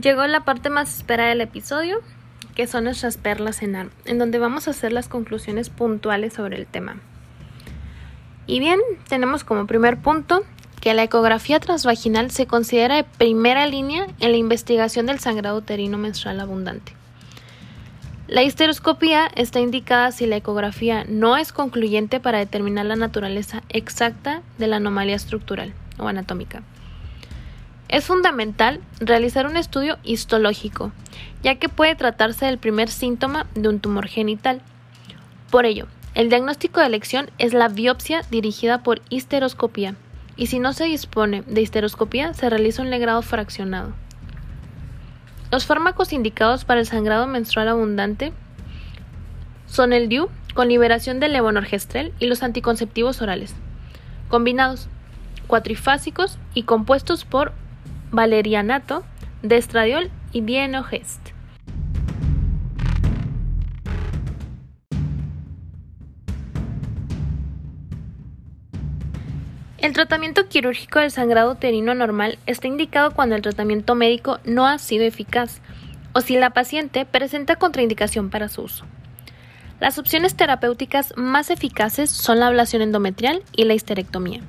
Llegó la parte más esperada del episodio, que son nuestras perlas en ARM, en donde vamos a hacer las conclusiones puntuales sobre el tema. Y bien, tenemos como primer punto que la ecografía transvaginal se considera de primera línea en la investigación del sangrado uterino menstrual abundante. La histeroscopía está indicada si la ecografía no es concluyente para determinar la naturaleza exacta de la anomalía estructural o anatómica. Es fundamental realizar un estudio histológico, ya que puede tratarse del primer síntoma de un tumor genital. Por ello, el diagnóstico de elección es la biopsia dirigida por histeroscopía, y si no se dispone de histeroscopía, se realiza un legrado fraccionado. Los fármacos indicados para el sangrado menstrual abundante son el DIU con liberación de levonorgestrel y los anticonceptivos orales, combinados, cuatrifásicos y compuestos por valerianato, destradiol y dienogest. El tratamiento quirúrgico del sangrado uterino normal está indicado cuando el tratamiento médico no ha sido eficaz o si la paciente presenta contraindicación para su uso. Las opciones terapéuticas más eficaces son la ablación endometrial y la histerectomía.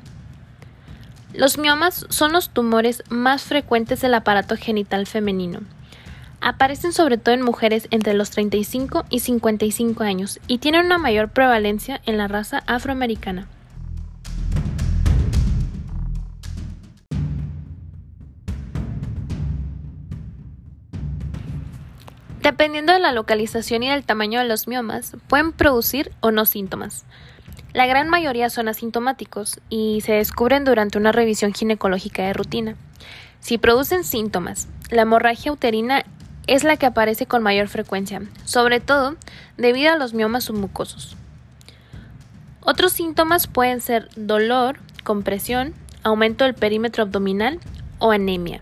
Los miomas son los tumores más frecuentes del aparato genital femenino. Aparecen sobre todo en mujeres entre los 35 y 55 años y tienen una mayor prevalencia en la raza afroamericana. Dependiendo de la localización y del tamaño de los miomas, pueden producir o no síntomas. La gran mayoría son asintomáticos y se descubren durante una revisión ginecológica de rutina. Si producen síntomas, la hemorragia uterina es la que aparece con mayor frecuencia, sobre todo debido a los miomas submucosos. Otros síntomas pueden ser dolor, compresión, aumento del perímetro abdominal o anemia.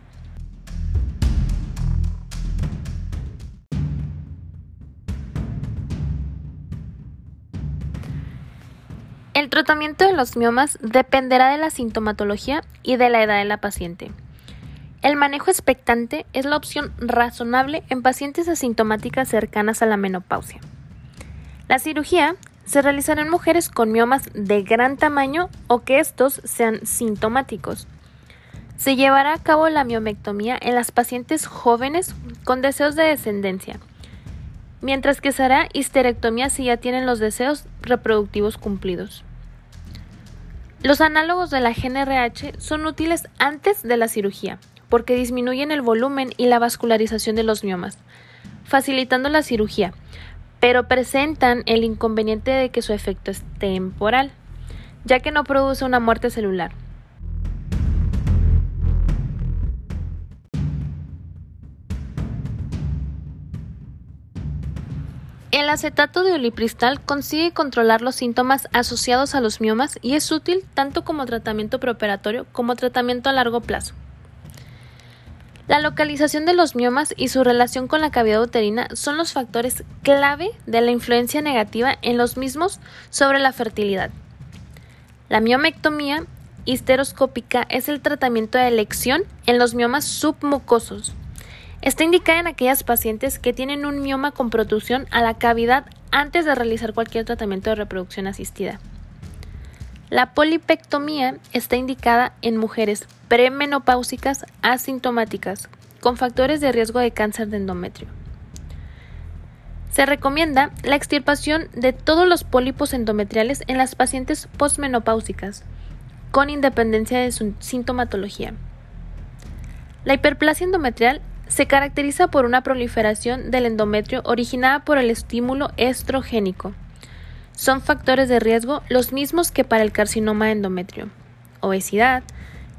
Tratamiento de los miomas dependerá de la sintomatología y de la edad de la paciente. El manejo expectante es la opción razonable en pacientes asintomáticas cercanas a la menopausia. La cirugía se realizará en mujeres con miomas de gran tamaño o que estos sean sintomáticos. Se llevará a cabo la miomectomía en las pacientes jóvenes con deseos de descendencia, mientras que se hará histerectomía si ya tienen los deseos reproductivos cumplidos. Los análogos de la GNRH son útiles antes de la cirugía, porque disminuyen el volumen y la vascularización de los miomas, facilitando la cirugía, pero presentan el inconveniente de que su efecto es temporal, ya que no produce una muerte celular. El acetato de olipristal consigue controlar los síntomas asociados a los miomas y es útil tanto como tratamiento preoperatorio como tratamiento a largo plazo. La localización de los miomas y su relación con la cavidad uterina son los factores clave de la influencia negativa en los mismos sobre la fertilidad. La miomectomía histeroscópica es el tratamiento de elección en los miomas submucosos Está indicada en aquellas pacientes que tienen un mioma con protrusión a la cavidad antes de realizar cualquier tratamiento de reproducción asistida. La polipectomía está indicada en mujeres premenopáusicas asintomáticas con factores de riesgo de cáncer de endometrio. Se recomienda la extirpación de todos los pólipos endometriales en las pacientes postmenopáusicas, con independencia de su sintomatología. La hiperplasia endometrial se caracteriza por una proliferación del endometrio originada por el estímulo estrogénico. Son factores de riesgo los mismos que para el carcinoma de endometrio. Obesidad,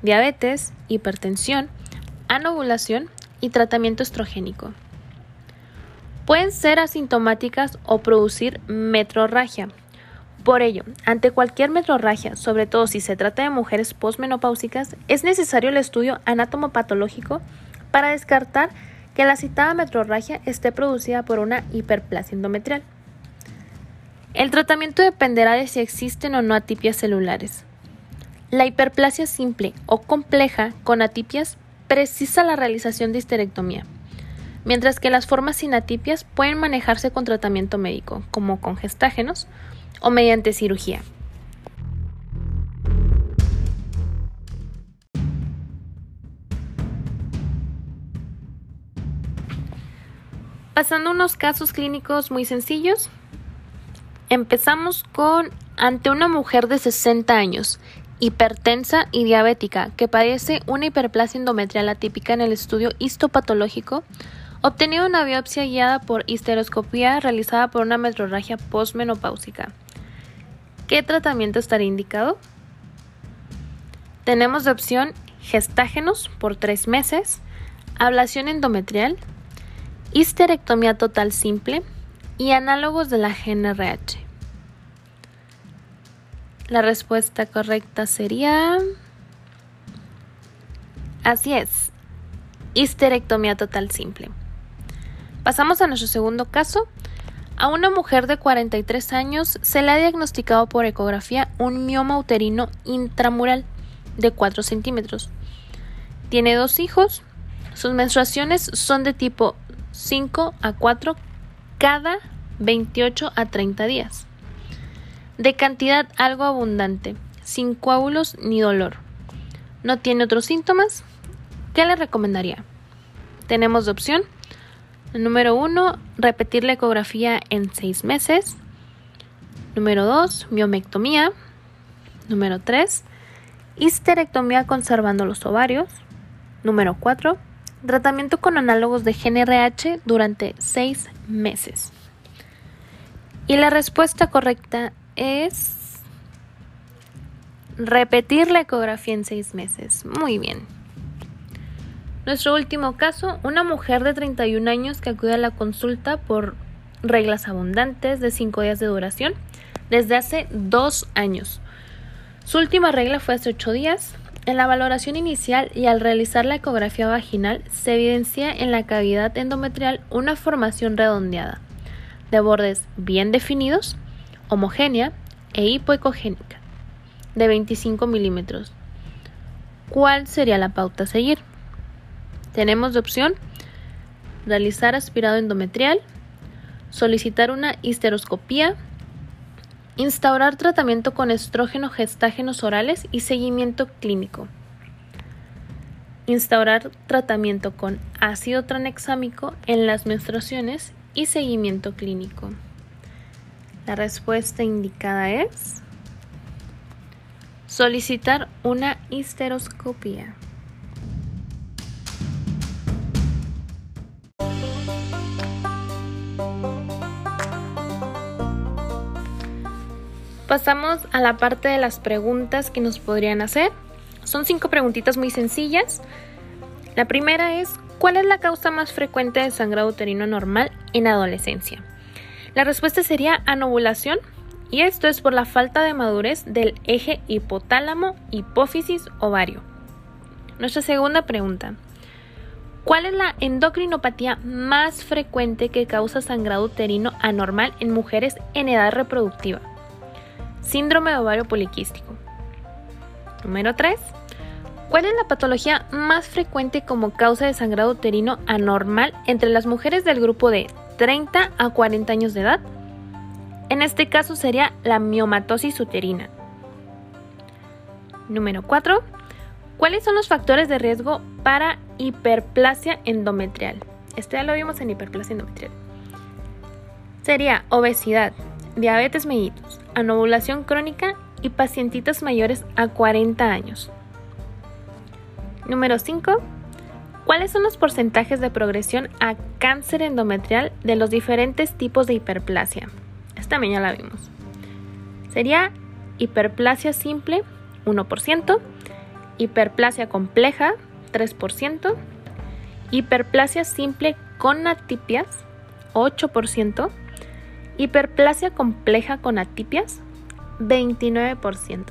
diabetes, hipertensión, anovulación y tratamiento estrogénico. Pueden ser asintomáticas o producir metrorragia. Por ello, ante cualquier metrorragia, sobre todo si se trata de mujeres posmenopáusicas, es necesario el estudio anatomopatológico para descartar que la citada metrorragia esté producida por una hiperplasia endometrial. El tratamiento dependerá de si existen o no atipias celulares. La hiperplasia simple o compleja con atipias precisa la realización de histerectomía. mientras que las formas sin atipias pueden manejarse con tratamiento médico, como con gestágenos o mediante cirugía. Pasando a unos casos clínicos muy sencillos, empezamos con ante una mujer de 60 años, hipertensa y diabética, que padece una hiperplasia endometrial atípica en el estudio histopatológico, obtenido una biopsia guiada por histeroscopía realizada por una metrorragia postmenopáusica. ¿Qué tratamiento estaría indicado? Tenemos de opción gestágenos por tres meses, ablación endometrial, histerectomía total simple y análogos de la GNRH. La respuesta correcta sería... Así es, histerectomía total simple. Pasamos a nuestro segundo caso. A una mujer de 43 años se le ha diagnosticado por ecografía un mioma uterino intramural de 4 centímetros. Tiene dos hijos. Sus menstruaciones son de tipo 5 a 4 cada 28 a 30 días. De cantidad algo abundante, sin coágulos ni dolor. No tiene otros síntomas. ¿Qué le recomendaría? Tenemos de opción. Número 1, repetir la ecografía en 6 meses. Número 2, miomectomía. Número 3, histerectomía conservando los ovarios. Número 4, tratamiento con análogos de GNRH durante seis meses. Y la respuesta correcta es repetir la ecografía en seis meses. Muy bien. Nuestro último caso, una mujer de 31 años que acude a la consulta por reglas abundantes de 5 días de duración desde hace dos años. Su última regla fue hace 8 días, en la valoración inicial y al realizar la ecografía vaginal se evidencia en la cavidad endometrial una formación redondeada, de bordes bien definidos, homogénea e hipoecogénica, de 25 milímetros. ¿Cuál sería la pauta a seguir? Tenemos de opción realizar aspirado endometrial, solicitar una histeroscopía, Instaurar tratamiento con estrógeno gestágenos orales y seguimiento clínico. Instaurar tratamiento con ácido tranexámico en las menstruaciones y seguimiento clínico. La respuesta indicada es solicitar una histeroscopia. Pasamos a la parte de las preguntas que nos podrían hacer. Son cinco preguntitas muy sencillas. La primera es, ¿cuál es la causa más frecuente de sangrado uterino normal en adolescencia? La respuesta sería anovulación y esto es por la falta de madurez del eje hipotálamo, hipófisis, ovario. Nuestra segunda pregunta. ¿Cuál es la endocrinopatía más frecuente que causa sangrado uterino anormal en mujeres en edad reproductiva? Síndrome de ovario poliquístico. Número 3. ¿Cuál es la patología más frecuente como causa de sangrado uterino anormal entre las mujeres del grupo de 30 a 40 años de edad? En este caso sería la miomatosis uterina. Número 4. ¿Cuáles son los factores de riesgo para hiperplasia endometrial? Este ya lo vimos en hiperplasia endometrial. Sería obesidad, diabetes mellitus, anovulación crónica y pacientitas mayores a 40 años. Número 5. ¿Cuáles son los porcentajes de progresión a cáncer endometrial de los diferentes tipos de hiperplasia? Esta también ya la vimos. Sería hiperplasia simple 1%, hiperplasia compleja 3%, hiperplasia simple con atipias 8%, Hiperplasia compleja con atipias, 29%.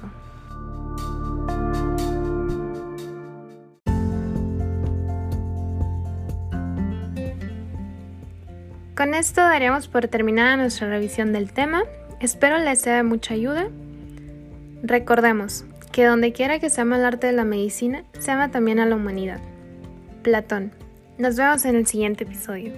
Con esto daríamos por terminada nuestra revisión del tema. Espero les sea de mucha ayuda. Recordemos que donde quiera que se ama el arte de la medicina, se ama también a la humanidad. Platón. Nos vemos en el siguiente episodio.